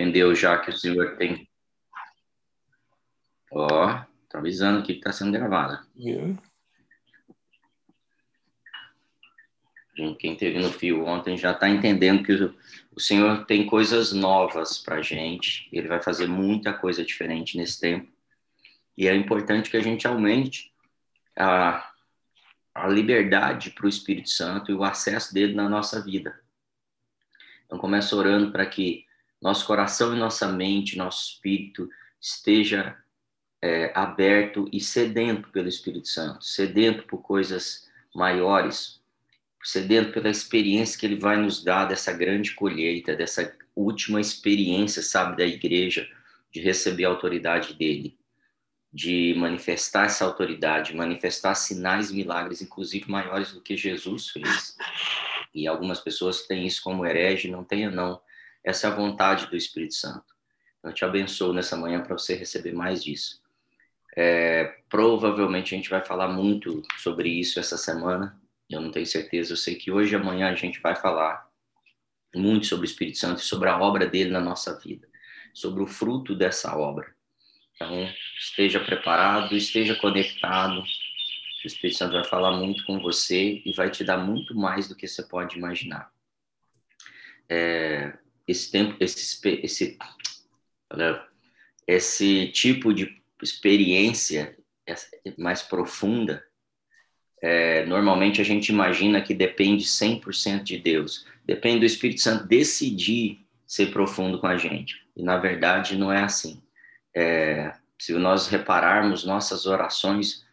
Entendeu já que o senhor tem. Ó, tá avisando aqui que está sendo gravada. Viu? Quem teve no fio ontem já está entendendo que o, o Senhor tem coisas novas para gente. Ele vai fazer muita coisa diferente nesse tempo. E é importante que a gente aumente a, a liberdade para o Espírito Santo e o acesso dele na nossa vida. Então, começa orando para que nosso coração e nossa mente, nosso espírito esteja é, aberto e sedento pelo Espírito Santo, sedento por coisas maiores, sedento pela experiência que ele vai nos dar dessa grande colheita, dessa última experiência, sabe, da igreja, de receber a autoridade dele, de manifestar essa autoridade, manifestar sinais milagres, inclusive maiores do que Jesus fez. E algumas pessoas têm isso como herege, não tenha não. Essa é a vontade do Espírito Santo. Eu te abençoo nessa manhã para você receber mais disso. É, provavelmente a gente vai falar muito sobre isso essa semana. Eu não tenho certeza. Eu sei que hoje e amanhã a gente vai falar muito sobre o Espírito Santo e sobre a obra dele na nossa vida, sobre o fruto dessa obra. Então, esteja preparado, esteja conectado. O Espírito Santo vai falar muito com você e vai te dar muito mais do que você pode imaginar. É, esse tempo, esse, esse, esse tipo de experiência mais profunda, é, normalmente a gente imagina que depende 100% de Deus. Depende do Espírito Santo decidir ser profundo com a gente. E, na verdade, não é assim. É, se nós repararmos nossas orações,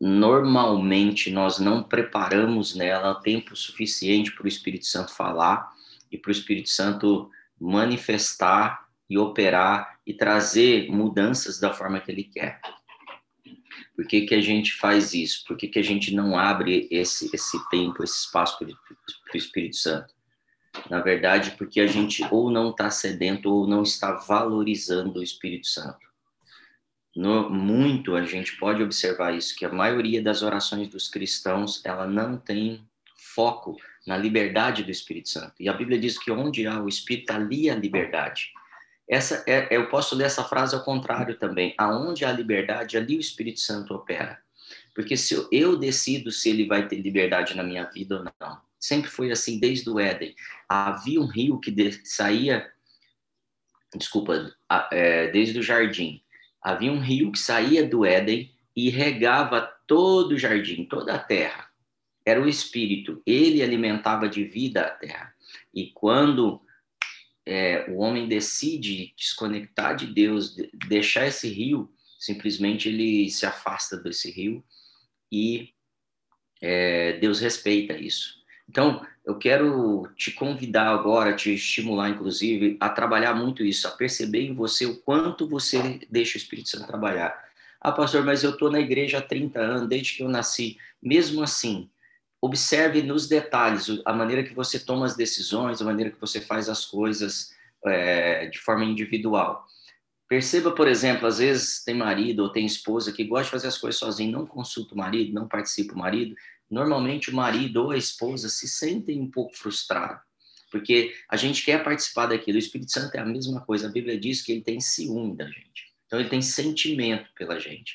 normalmente nós não preparamos nela tempo suficiente para o Espírito Santo falar e para o Espírito Santo manifestar e operar e trazer mudanças da forma que ele quer. Por que, que a gente faz isso? Por que, que a gente não abre esse, esse tempo, esse espaço para o Espírito Santo? Na verdade, porque a gente ou não está sedento ou não está valorizando o Espírito Santo. No, muito a gente pode observar isso, que a maioria das orações dos cristãos, ela não tem foco na liberdade do Espírito Santo. E a Bíblia diz que onde há o Espírito, ali há liberdade. Essa é, eu posso ler essa frase ao contrário também. Aonde há liberdade, ali o Espírito Santo opera. Porque se eu, eu decido se ele vai ter liberdade na minha vida ou não. Sempre foi assim desde o Éden. Havia um rio que de, saía, desculpa, é, desde o jardim havia um rio que saía do Éden e regava todo o jardim, toda a terra. Era o Espírito, ele alimentava de vida a terra. E quando é, o homem decide desconectar de Deus, deixar esse rio, simplesmente ele se afasta desse rio e é, Deus respeita isso. Então, eu quero te convidar agora, te estimular, inclusive, a trabalhar muito isso, a perceber em você o quanto você deixa o Espírito Santo trabalhar. Ah, pastor, mas eu estou na igreja há 30 anos, desde que eu nasci. Mesmo assim, observe nos detalhes a maneira que você toma as decisões, a maneira que você faz as coisas é, de forma individual. Perceba, por exemplo, às vezes tem marido ou tem esposa que gosta de fazer as coisas sozinho, não consulta o marido, não participa o marido, normalmente o marido ou a esposa se sentem um pouco frustrados, porque a gente quer participar daquilo. O Espírito Santo é a mesma coisa. A Bíblia diz que ele tem ciúme da gente. Então, ele tem sentimento pela gente.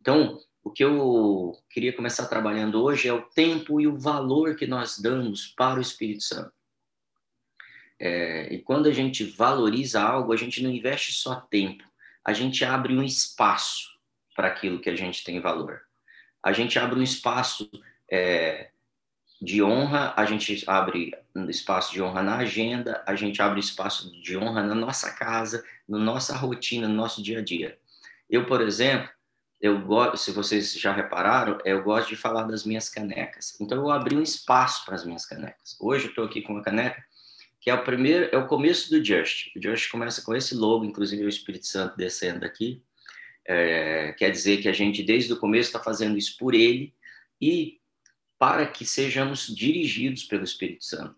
Então, o que eu queria começar trabalhando hoje é o tempo e o valor que nós damos para o Espírito Santo. É, e quando a gente valoriza algo, a gente não investe só tempo, a gente abre um espaço para aquilo que a gente tem valor. A gente abre um espaço é, de honra, a gente abre um espaço de honra na agenda, a gente abre espaço de honra na nossa casa, na nossa rotina, no nosso dia a dia. Eu, por exemplo, eu gosto, se vocês já repararam, eu gosto de falar das minhas canecas. Então eu abri um espaço para as minhas canecas. Hoje eu estou aqui com uma caneca que é o primeiro, é o começo do Just. O Just começa com esse logo, inclusive o Espírito Santo descendo aqui. É, quer dizer que a gente desde o começo está fazendo isso por Ele e para que sejamos dirigidos pelo Espírito Santo.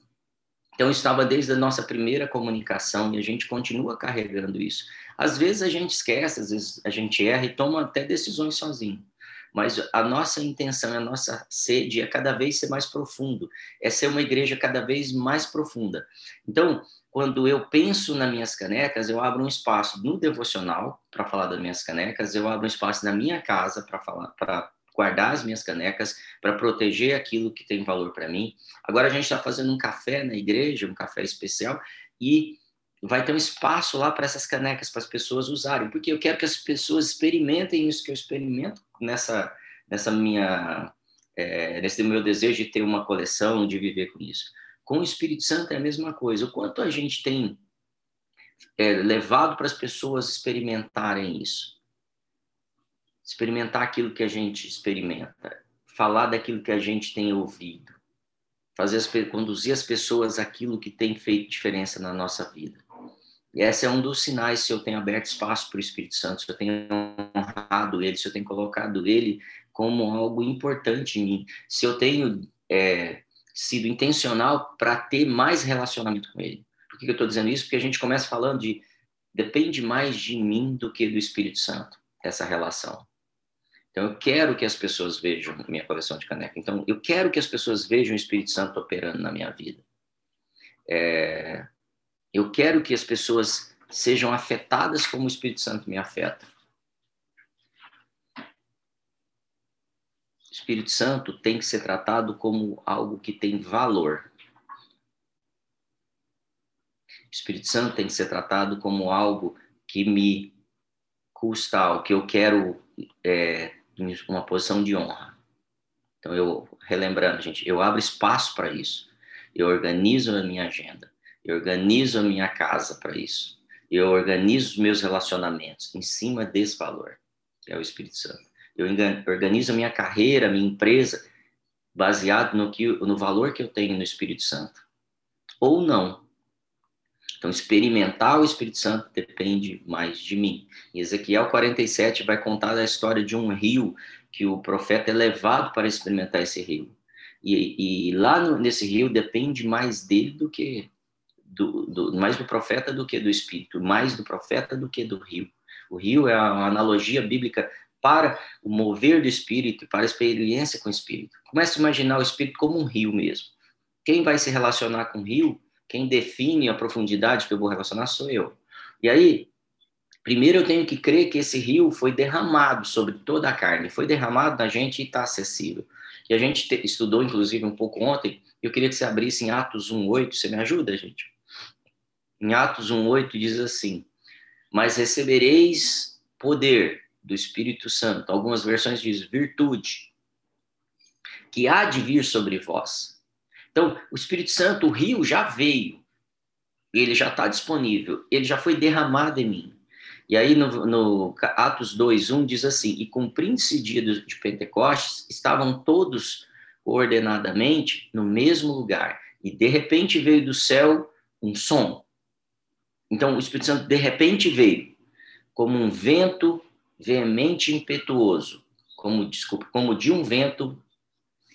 Então, estava desde a nossa primeira comunicação e a gente continua carregando isso. Às vezes a gente esquece, às vezes a gente erra e toma até decisões sozinho. Mas a nossa intenção, a nossa sede é cada vez ser mais profundo, é ser uma igreja cada vez mais profunda. Então, quando eu penso nas minhas canecas, eu abro um espaço no devocional para falar das minhas canecas, eu abro um espaço na minha casa para falar, para guardar as minhas canecas, para proteger aquilo que tem valor para mim. Agora a gente está fazendo um café na igreja, um café especial, e vai ter um espaço lá para essas canecas para as pessoas usarem, porque eu quero que as pessoas experimentem isso que eu experimento nessa nessa minha é, nesse meu desejo de ter uma coleção, de viver com isso. Com o Espírito Santo é a mesma coisa. O quanto a gente tem é, levado para as pessoas experimentarem isso, experimentar aquilo que a gente experimenta, falar daquilo que a gente tem ouvido, fazer as, conduzir as pessoas aquilo que tem feito diferença na nossa vida. E esse é um dos sinais se eu tenho aberto espaço para o Espírito Santo, se eu tenho honrado ele, se eu tenho colocado ele como algo importante em mim, se eu tenho é, sido intencional para ter mais relacionamento com ele. Por que eu estou dizendo isso? Porque a gente começa falando de depende mais de mim do que do Espírito Santo, essa relação. Então, eu quero que as pessoas vejam minha coleção de caneca. Então, eu quero que as pessoas vejam o Espírito Santo operando na minha vida. É, eu quero que as pessoas sejam afetadas como o Espírito Santo me afeta. O Espírito Santo tem que ser tratado como algo que tem valor. O Espírito Santo tem que ser tratado como algo que me custa, algo que eu quero é, uma posição de honra. Então, eu, relembrando, gente, eu abro espaço para isso. Eu organizo a minha agenda. Eu organizo a minha casa para isso. Eu organizo os meus relacionamentos em cima desse valor, que é o Espírito Santo. Eu organizo a minha carreira, a minha empresa, baseado no, que, no valor que eu tenho no Espírito Santo. Ou não. Então, experimentar o Espírito Santo depende mais de mim. E Ezequiel 47 vai contar a história de um rio que o profeta é levado para experimentar esse rio. E, e lá no, nesse rio depende mais dele do que do, do, mais do profeta do que do espírito, mais do profeta do que do rio. O rio é uma analogia bíblica para o mover do espírito, para a experiência com o espírito. Comece a imaginar o espírito como um rio mesmo. Quem vai se relacionar com o rio, quem define a profundidade que eu vou relacionar sou eu. E aí, primeiro eu tenho que crer que esse rio foi derramado sobre toda a carne, foi derramado na gente e está acessível. E a gente te, estudou, inclusive, um pouco ontem, eu queria que você abrisse em Atos 1,8, você me ajuda, gente? Em Atos 1,8 diz assim: Mas recebereis poder do Espírito Santo. Algumas versões diz virtude, que há de vir sobre vós. Então, o Espírito Santo, o rio já veio, ele já está disponível, ele já foi derramado em mim. E aí no, no Atos 2:1 diz assim: E cumprindo-se dia de Pentecostes, estavam todos ordenadamente no mesmo lugar, e de repente veio do céu um som então, o Espírito Santo de repente veio como um vento veemente impetuoso, como desculpa, como de um vento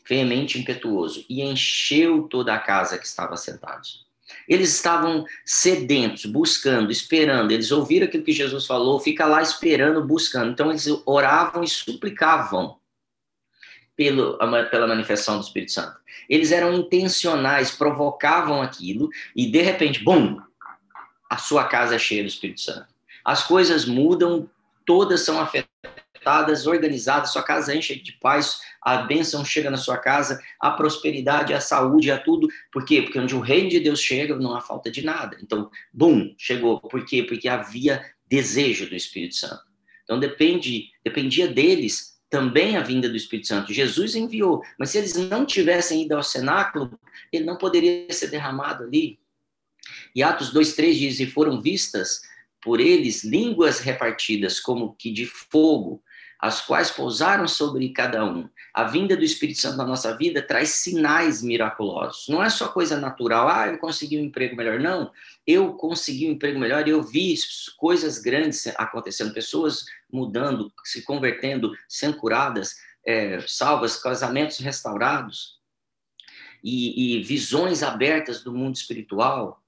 veemente impetuoso e encheu toda a casa que estava sentados. Eles estavam sedentos, buscando, esperando. Eles ouviram aquilo que Jesus falou, fica lá esperando, buscando. Então eles oravam e suplicavam pelo, pela manifestação do Espírito Santo. Eles eram intencionais, provocavam aquilo e de repente, bum, a sua casa é cheia do Espírito Santo. As coisas mudam, todas são afetadas, organizadas, sua casa enche de paz, a bênção chega na sua casa, a prosperidade, a saúde, a tudo. Por quê? Porque onde o reino de Deus chega, não há falta de nada. Então, bum, chegou. Por quê? Porque havia desejo do Espírito Santo. Então, depende, dependia deles também a vinda do Espírito Santo. Jesus enviou, mas se eles não tivessem ido ao cenáculo, ele não poderia ser derramado ali. E Atos 2,3 diz: E foram vistas por eles línguas repartidas como que de fogo, as quais pousaram sobre cada um. A vinda do Espírito Santo na nossa vida traz sinais miraculosos. Não é só coisa natural, ah, eu consegui um emprego melhor. Não, eu consegui um emprego melhor e eu vi coisas grandes acontecendo, pessoas mudando, se convertendo, sendo curadas, é, salvas, casamentos restaurados e, e visões abertas do mundo espiritual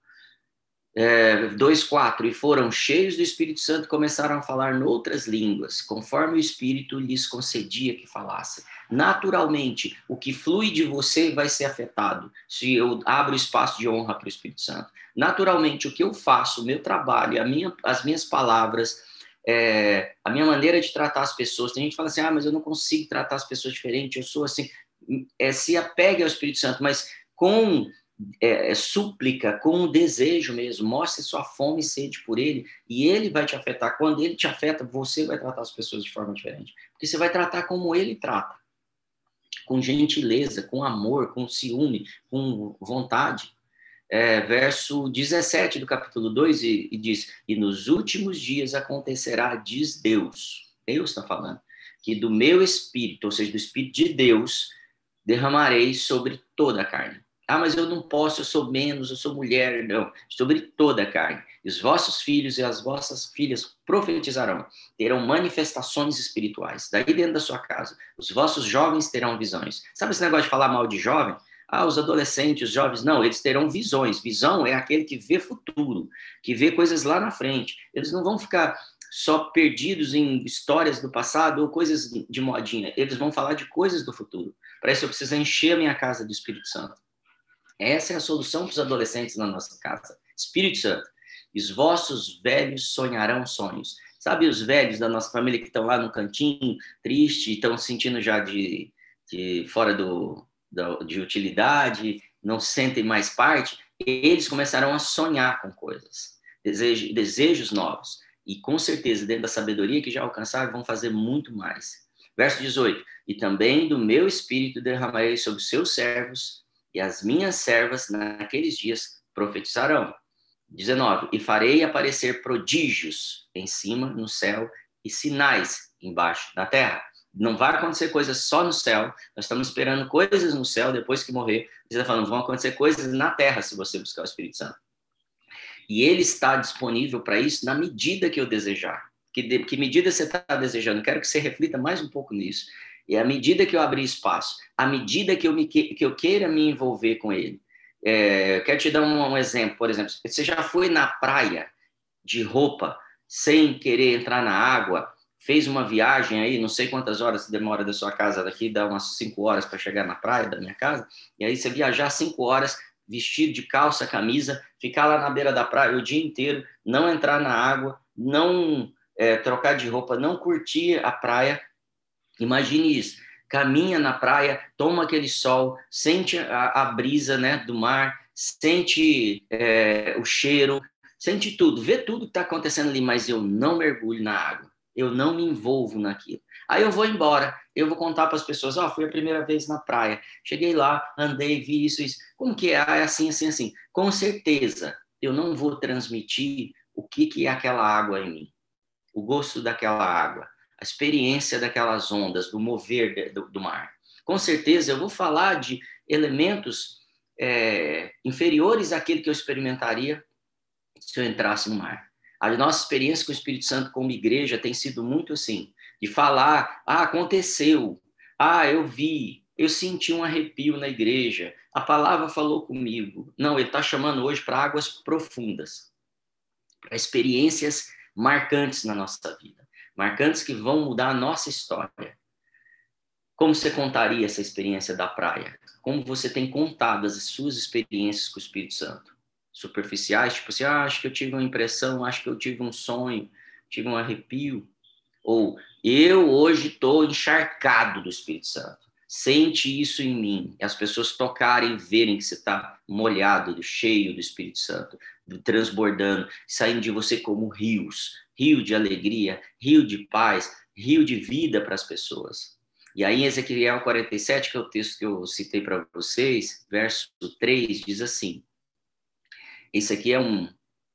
é, 2,4, e foram cheios do Espírito Santo e começaram a falar noutras línguas, conforme o Espírito lhes concedia que falassem. Naturalmente, o que flui de você vai ser afetado se eu abro espaço de honra para o Espírito Santo. naturalmente o que eu faço, o meu trabalho, minha, as minhas palavras, é, a minha maneira de tratar as pessoas. Tem gente que fala assim, ah, mas eu não consigo tratar as pessoas diferente, eu sou assim. É, se apegue ao Espírito Santo, mas com é, é, súplica, com um desejo mesmo, mostre sua fome e sede por ele, e ele vai te afetar. Quando ele te afeta, você vai tratar as pessoas de forma diferente, porque você vai tratar como ele trata, com gentileza, com amor, com ciúme, com vontade. É, verso 17 do capítulo 2, e, e, diz: E nos últimos dias acontecerá, diz Deus, Deus está falando, que do meu espírito, ou seja, do espírito de Deus, derramarei sobre toda a carne. Ah, mas eu não posso, eu sou menos, eu sou mulher. Não, sobre toda a carne. E os vossos filhos e as vossas filhas profetizarão, terão manifestações espirituais. Daí dentro da sua casa. Os vossos jovens terão visões. Sabe esse negócio de falar mal de jovem? Ah, os adolescentes, os jovens, não, eles terão visões. Visão é aquele que vê futuro, que vê coisas lá na frente. Eles não vão ficar só perdidos em histórias do passado ou coisas de modinha. Eles vão falar de coisas do futuro. Para isso eu preciso encher a minha casa do Espírito Santo. Essa é a solução para os adolescentes na nossa casa. Espírito Santo. Os vossos velhos sonharão sonhos. Sabe os velhos da nossa família que estão lá no cantinho, triste, estão sentindo já de, de fora do, de utilidade, não sentem mais parte, eles começarão a sonhar com coisas, desejos, desejos novos. E com certeza, dentro da sabedoria que já alcançaram, vão fazer muito mais. Verso 18: E também do meu espírito derramarei sobre os seus servos, e as minhas servas naqueles dias profetizarão. 19: E farei aparecer prodígios em cima no céu e sinais embaixo na terra não vai acontecer coisas só no céu, nós estamos esperando coisas no céu depois que morrer. Você está falando, vão acontecer coisas na terra se você buscar o Espírito Santo. E ele está disponível para isso na medida que eu desejar. Que, de, que medida você está desejando? Quero que você reflita mais um pouco nisso. E à medida que eu abrir espaço, à medida que eu, me, que eu queira me envolver com ele. É, quero te dar um, um exemplo, por exemplo. Você já foi na praia de roupa sem querer entrar na água fez uma viagem aí, não sei quantas horas demora da sua casa daqui, dá umas cinco horas para chegar na praia da minha casa, e aí você viajar cinco horas, vestido de calça, camisa, ficar lá na beira da praia o dia inteiro, não entrar na água, não é, trocar de roupa, não curtir a praia. Imagine isso. Caminha na praia, toma aquele sol, sente a, a brisa né, do mar, sente é, o cheiro, sente tudo, vê tudo que está acontecendo ali, mas eu não mergulho na água eu não me envolvo naquilo. Aí eu vou embora, eu vou contar para as pessoas, ó, oh, fui a primeira vez na praia, cheguei lá, andei, vi isso, isso. Como que é? Ah, é assim, assim, assim. Com certeza, eu não vou transmitir o que, que é aquela água em mim, o gosto daquela água, a experiência daquelas ondas, do mover do, do mar. Com certeza, eu vou falar de elementos é, inferiores àquele que eu experimentaria se eu entrasse no mar. A nossa experiência com o Espírito Santo como igreja tem sido muito assim, de falar, ah, aconteceu, ah, eu vi, eu senti um arrepio na igreja, a palavra falou comigo. Não, ele está chamando hoje para águas profundas, para experiências marcantes na nossa vida, marcantes que vão mudar a nossa história. Como você contaria essa experiência da praia? Como você tem contado as suas experiências com o Espírito Santo? superficiais, tipo assim, ah, acho que eu tive uma impressão, acho que eu tive um sonho, tive um arrepio. Ou eu hoje estou encharcado do Espírito Santo. Sente isso em mim. E as pessoas tocarem verem que você está molhado, cheio do Espírito Santo, transbordando, saindo de você como rios rio de alegria, rio de paz, rio de vida para as pessoas. E aí, Ezequiel 47, que é o texto que eu citei para vocês, verso 3, diz assim: isso aqui é um,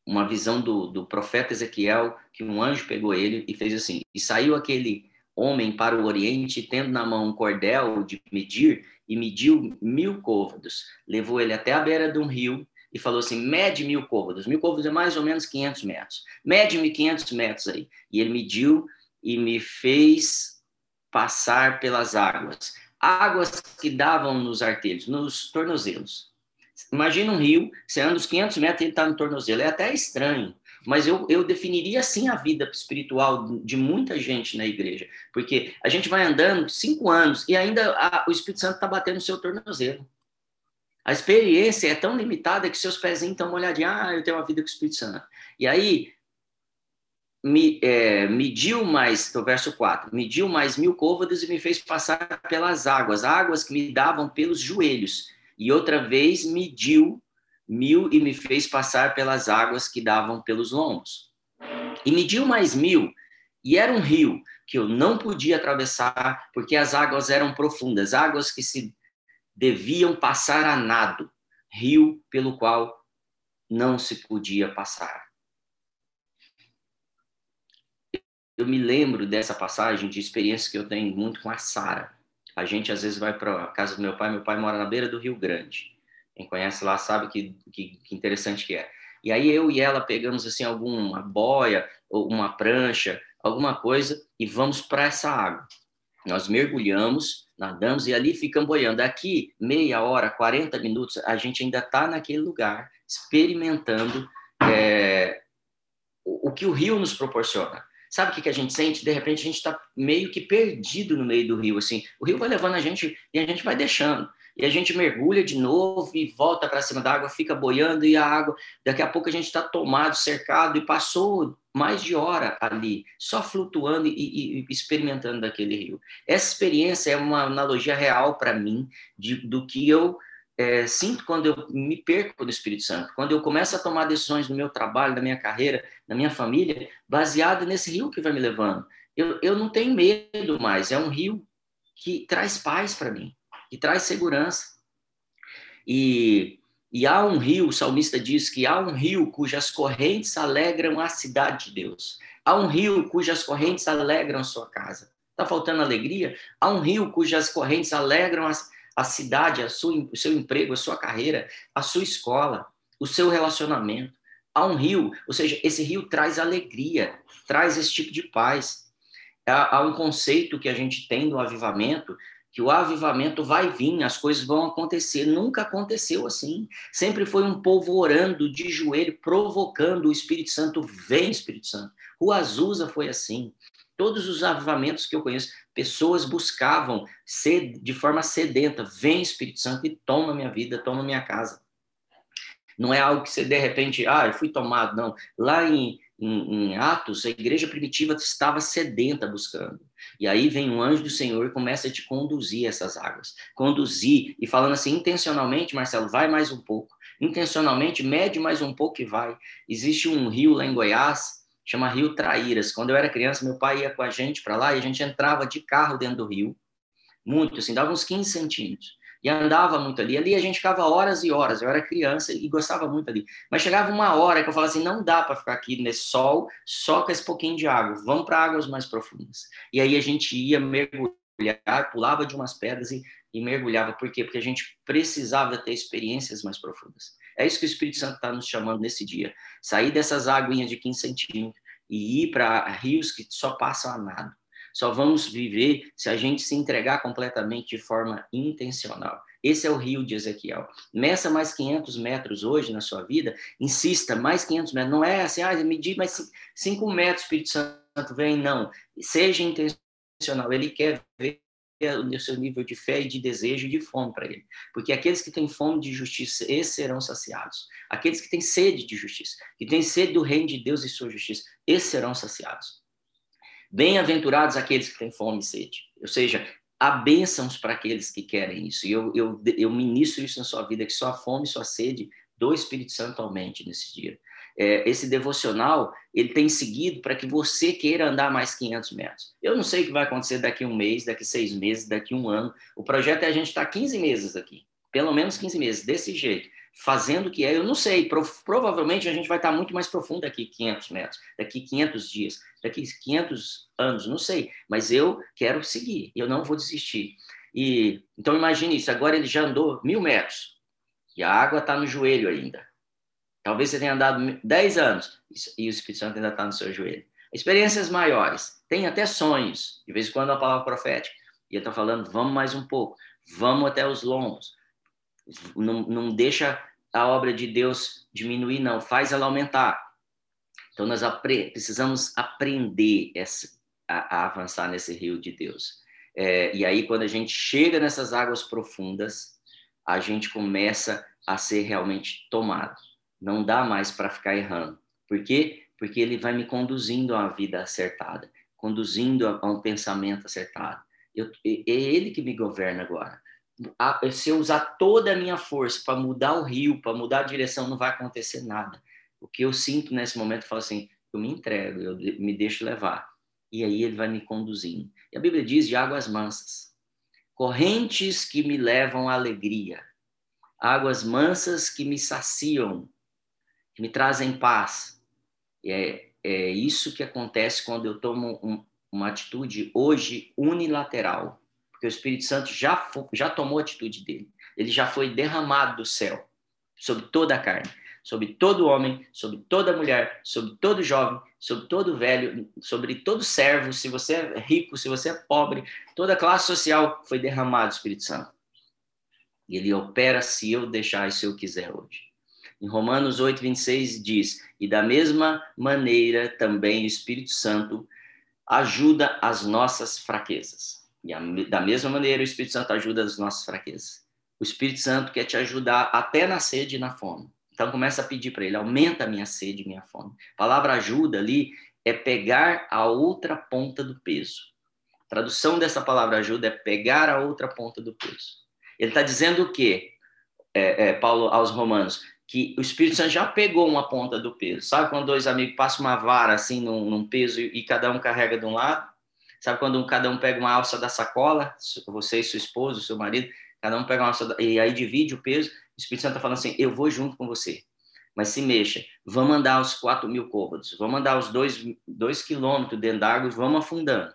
uma visão do, do profeta Ezequiel, que um anjo pegou ele e fez assim: E saiu aquele homem para o Oriente, tendo na mão um cordel de medir, e mediu mil côvados. Levou ele até a beira de um rio e falou assim: mede mil côvados. Mil côvados é mais ou menos 500 metros. Mede-me 500 metros aí. E ele mediu e me fez passar pelas águas. Águas que davam nos artelhos, nos tornozelos. Imagina um rio, você anda uns 500 metros e ele está no tornozelo. É até estranho, mas eu, eu definiria assim a vida espiritual de muita gente na igreja, porque a gente vai andando cinco anos e ainda a, o Espírito Santo está batendo no seu tornozelo. A experiência é tão limitada que seus pezinhos estão molhadinhos. Ah, eu tenho uma vida com o Espírito Santo. E aí, me, é, mediu mais, do verso 4, mediu mais mil côvados e me fez passar pelas águas, águas que me davam pelos joelhos. E outra vez mediu mil e me fez passar pelas águas que davam pelos lombos. E mediu mais mil, e era um rio que eu não podia atravessar porque as águas eram profundas, águas que se deviam passar a nado, rio pelo qual não se podia passar. Eu me lembro dessa passagem de experiência que eu tenho muito com a Sara. A gente às vezes vai para a casa do meu pai, meu pai mora na beira do Rio Grande. Quem conhece lá sabe que, que, que interessante que é. E aí eu e ela pegamos assim alguma boia ou uma prancha, alguma coisa e vamos para essa água. Nós mergulhamos, nadamos e ali ficamos boiando. Aqui, meia hora, 40 minutos, a gente ainda está naquele lugar, experimentando é, o, o, que o rio nos proporciona. Sabe o que, que a gente sente? De repente, a gente está meio que perdido no meio do rio. assim. O rio vai levando a gente e a gente vai deixando e a gente mergulha de novo e volta para cima da água, fica boiando e a água, daqui a pouco a gente está tomado, cercado e passou mais de hora ali, só flutuando e, e experimentando daquele rio. Essa experiência é uma analogia real para mim de, do que eu é, sinto quando eu me perco do Espírito Santo, quando eu começo a tomar decisões no meu trabalho, na minha carreira, na minha família, baseado nesse rio que vai me levando. Eu, eu não tenho medo mais, é um rio que traz paz para mim que traz segurança. E, e há um rio, o salmista diz que há um rio cujas correntes alegram a cidade de Deus. Há um rio cujas correntes alegram a sua casa. Está faltando alegria? Há um rio cujas correntes alegram a, a cidade, a sua, o seu emprego, a sua carreira, a sua escola, o seu relacionamento. Há um rio, ou seja, esse rio traz alegria, traz esse tipo de paz. Há, há um conceito que a gente tem do avivamento que o avivamento vai vir, as coisas vão acontecer. Nunca aconteceu assim. Sempre foi um povo orando de joelho, provocando o Espírito Santo. Vem, Espírito Santo. O Azusa foi assim. Todos os avivamentos que eu conheço, pessoas buscavam ser de forma sedenta. Vem, Espírito Santo, e toma minha vida, toma minha casa. Não é algo que você, de repente, ah, eu fui tomado. Não. Lá em, em, em Atos, a igreja primitiva estava sedenta buscando. E aí vem um anjo do Senhor e começa a te conduzir essas águas. Conduzir, e falando assim, intencionalmente, Marcelo, vai mais um pouco. Intencionalmente, mede mais um pouco e vai. Existe um rio lá em Goiás, chama Rio Traíras. Quando eu era criança, meu pai ia com a gente para lá e a gente entrava de carro dentro do rio. Muito, assim, dava uns 15 centímetros e andava muito ali. Ali a gente ficava horas e horas. Eu era criança e gostava muito ali. Mas chegava uma hora que eu falava assim: não dá para ficar aqui nesse sol só com esse pouquinho de água. Vamos para águas mais profundas. E aí a gente ia mergulhar, pulava de umas pedras e, e mergulhava. Por quê? Porque a gente precisava ter experiências mais profundas. É isso que o Espírito Santo está nos chamando nesse dia. Sair dessas aguinhas de 15 centímetros e ir para rios que só passam a nada. Só vamos viver se a gente se entregar completamente de forma intencional. Esse é o rio de Ezequiel. Meça mais 500 metros hoje na sua vida, insista, mais 500 metros. Não é assim, ah, medir mais 5 metros, Espírito Santo vem, não. Seja intencional. Ele quer ver o seu nível de fé e de desejo e de fome para ele. Porque aqueles que têm fome de justiça, esses serão saciados. Aqueles que têm sede de justiça, que têm sede do reino de Deus e sua justiça, esses serão saciados. Bem-aventurados aqueles que têm fome e sede. Ou seja, há bênçãos para aqueles que querem isso. E eu, eu, eu ministro isso na sua vida, que sua fome e sua sede do Espírito Santo aumente nesse dia. É, esse devocional, ele tem seguido para que você queira andar mais 500 metros. Eu não sei o que vai acontecer daqui um mês, daqui seis meses, daqui um ano. O projeto é a gente estar tá 15 meses aqui, pelo menos 15 meses, desse jeito fazendo o que é, eu não sei, provavelmente a gente vai estar muito mais profundo daqui 500 metros, daqui 500 dias, daqui 500 anos, não sei, mas eu quero seguir, eu não vou desistir. E então imagine isso, agora ele já andou mil metros e a água está no joelho ainda. Talvez você tenha andado 10 anos e o Espírito Santo ainda está no seu joelho. Experiências maiores, tem até sonhos, de vez em quando a palavra profética, e ele está falando, vamos mais um pouco, vamos até os lombos, não, não deixa a obra de Deus diminuir, não, faz ela aumentar. Então, nós apre precisamos aprender essa, a, a, avançar nesse rio de Deus. É, e aí, quando a gente chega nessas águas profundas, a gente começa a ser realmente tomado. Não dá mais para ficar errando. Por quê? Porque ele vai me conduzindo a uma vida acertada, conduzindo a um pensamento acertado. Eu, é ele que me governa agora. Se eu usar toda a minha força para mudar o rio, para mudar a direção, não vai acontecer nada. O que eu sinto nesse momento, eu falo assim, eu me entrego, eu me deixo levar. E aí ele vai me conduzindo. E a Bíblia diz de águas mansas, correntes que me levam à alegria, águas mansas que me saciam, que me trazem paz. E é, é isso que acontece quando eu tomo um, uma atitude hoje unilateral, porque o Espírito Santo já, já tomou a atitude dele. Ele já foi derramado do céu sobre toda a carne sobre todo homem, sobre toda mulher, sobre todo jovem, sobre todo velho, sobre todo servo, se você é rico, se você é pobre, toda classe social foi derramado o Espírito Santo. E ele opera se eu deixar e se eu quiser hoje. Em Romanos 8, 26 diz: E da mesma maneira também o Espírito Santo ajuda as nossas fraquezas. E a, da mesma maneira o Espírito Santo ajuda as nossas fraquezas. O Espírito Santo quer te ajudar até na sede e na fome. Então começa a pedir para ele, aumenta a minha sede, minha fome. A palavra ajuda ali é pegar a outra ponta do peso. A tradução dessa palavra ajuda é pegar a outra ponta do peso. Ele está dizendo o quê, é, é, Paulo aos Romanos? Que o Espírito Santo já pegou uma ponta do peso. Sabe quando dois amigos passam uma vara assim num, num peso e, e cada um carrega de um lado? Sabe quando cada um pega uma alça da sacola, você e seu esposo, seu marido, cada um pega uma alça da, e aí divide o peso. O Espírito Santo está falando assim: eu vou junto com você, mas se mexa. Vamos andar os 4 mil côvados, vamos andar os 2 dois quilômetros dentro d'água vamos afundando.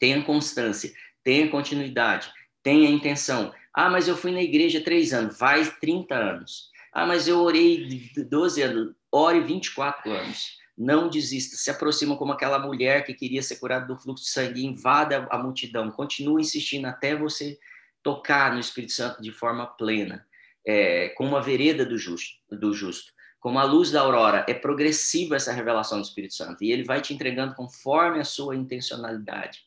Tenha constância, tenha continuidade, tenha intenção. Ah, mas eu fui na igreja três anos, vai 30 anos. Ah, mas eu orei 12 anos, ore 24 anos. Não desista, se aproxima como aquela mulher que queria ser curada do fluxo de sangue, invada a multidão, continua insistindo até você tocar no Espírito Santo de forma plena é, como a vereda do justo, do justo, como a luz da aurora. É progressiva essa revelação do Espírito Santo e ele vai te entregando conforme a sua intencionalidade.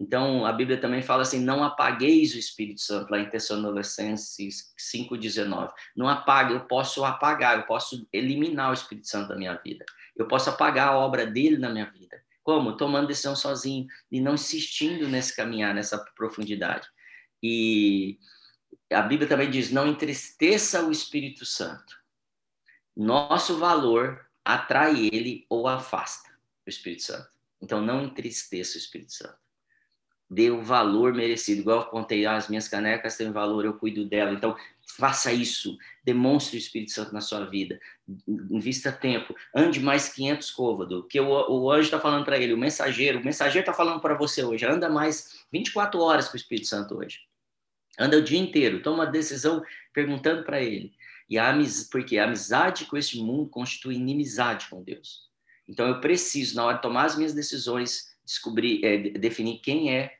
Então, a Bíblia também fala assim: não apagueis o Espírito Santo, lá em Tessalonicenses 5,19. Não apague, eu posso apagar, eu posso eliminar o Espírito Santo da minha vida. Eu posso apagar a obra dele na minha vida. Como? Tomando decisão sozinho e não insistindo nesse caminhar, nessa profundidade. E a Bíblia também diz: não entristeça o Espírito Santo. Nosso valor atrai ele ou afasta o Espírito Santo. Então, não entristeça o Espírito Santo. Dê o valor merecido. Igual eu contei, ah, as minhas canecas têm valor, eu cuido dela. Então, faça isso. Demonstre o Espírito Santo na sua vida. Invista tempo. Ande mais 500 côvados. Que o, o anjo está falando para ele, o mensageiro. O mensageiro está falando para você hoje. Anda mais 24 horas com o Espírito Santo hoje. Anda o dia inteiro, toma uma decisão perguntando para ele. E a porque a amizade com este mundo constitui inimizade com Deus. Então eu preciso, na hora de tomar as minhas decisões, descobrir, é, definir quem é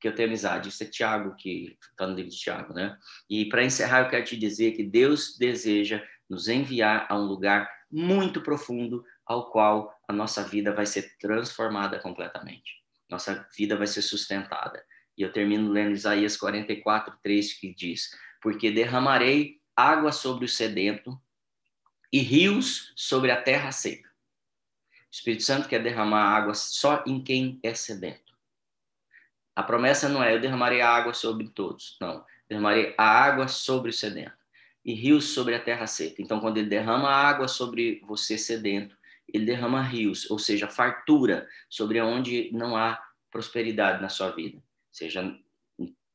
que eu tenho amizade. Isso é Tiago que está no livro de Tiago, né? E para encerrar, eu quero te dizer que Deus deseja nos enviar a um lugar muito profundo, ao qual a nossa vida vai ser transformada completamente. Nossa vida vai ser sustentada. E eu termino lendo Isaías 44, 3, que diz: Porque derramarei água sobre o sedento e rios sobre a terra seca. Espírito Santo quer derramar água só em quem é sedento. A promessa não é eu derramarei água sobre todos, não. Derramarei a água sobre o sedento e rios sobre a terra seca. Então, quando ele derrama água sobre você sedento, ele derrama rios, ou seja, fartura sobre onde não há prosperidade na sua vida seja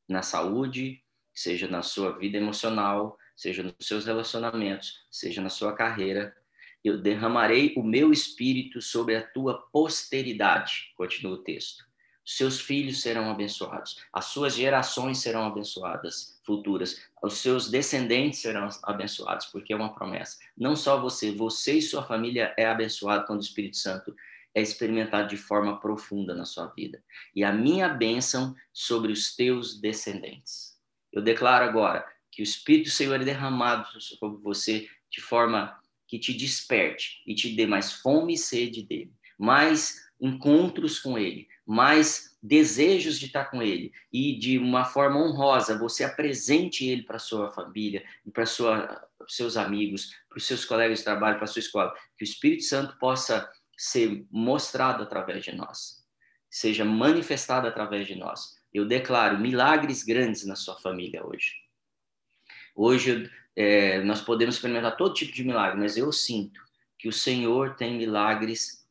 na saúde, seja na sua vida emocional, seja nos seus relacionamentos, seja na sua carreira. Eu derramarei o meu espírito sobre a tua posteridade, continua o texto. Seus filhos serão abençoados, as suas gerações serão abençoadas, futuras, os seus descendentes serão abençoados, porque é uma promessa. Não só você, você e sua família é abençoado quando o Espírito Santo é experimentado de forma profunda na sua vida. E a minha bênção sobre os teus descendentes. Eu declaro agora que o Espírito do Senhor é derramado sobre você de forma que te desperte e te dê mais fome e sede dele, mais encontros com ele, mais desejos de estar com ele e de uma forma honrosa você apresente ele para sua família para seus amigos, para os seus colegas de trabalho, para sua escola, que o Espírito Santo possa ser mostrado através de nós, seja manifestado através de nós. Eu declaro milagres grandes na sua família hoje. Hoje é, nós podemos experimentar todo tipo de milagre, mas eu sinto que o Senhor tem milagres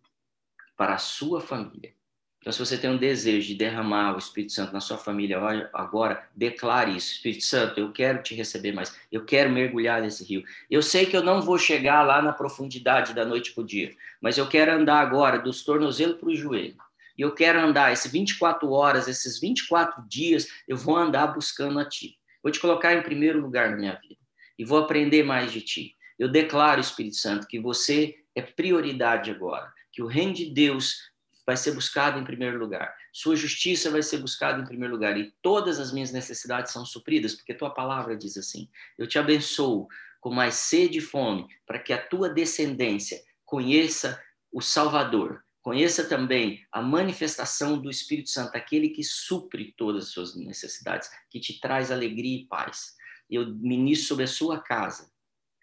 para a sua família. Então, se você tem um desejo de derramar o Espírito Santo na sua família agora, declare isso. Espírito Santo, eu quero te receber mais. Eu quero mergulhar nesse rio. Eu sei que eu não vou chegar lá na profundidade da noite para o dia, mas eu quero andar agora dos tornozelos para o joelho. E eu quero andar esses 24 horas, esses 24 dias, eu vou andar buscando a Ti. Vou te colocar em primeiro lugar na minha vida. E vou aprender mais de Ti. Eu declaro, Espírito Santo, que você é prioridade agora. Que o reino de Deus vai ser buscado em primeiro lugar. Sua justiça vai ser buscada em primeiro lugar. E todas as minhas necessidades são supridas, porque tua palavra diz assim: Eu te abençoo com mais sede e fome, para que a tua descendência conheça o Salvador, conheça também a manifestação do Espírito Santo, aquele que supre todas as suas necessidades, que te traz alegria e paz. Eu ministro sobre a sua casa.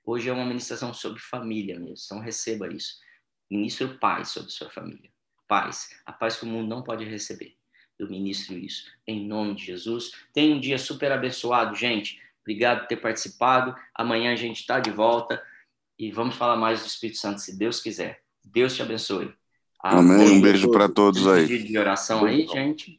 Hoje é uma ministração sobre família mesmo, então receba isso. Ministro paz sobre a sua família paz, a paz que o mundo não pode receber. Eu ministro isso em nome de Jesus. Tenha um dia super abençoado, gente. Obrigado por ter participado. Amanhã a gente está de volta e vamos falar mais do Espírito Santo, se Deus quiser. Deus te abençoe. Amém. Um beijo para todos aí. De oração aí, gente.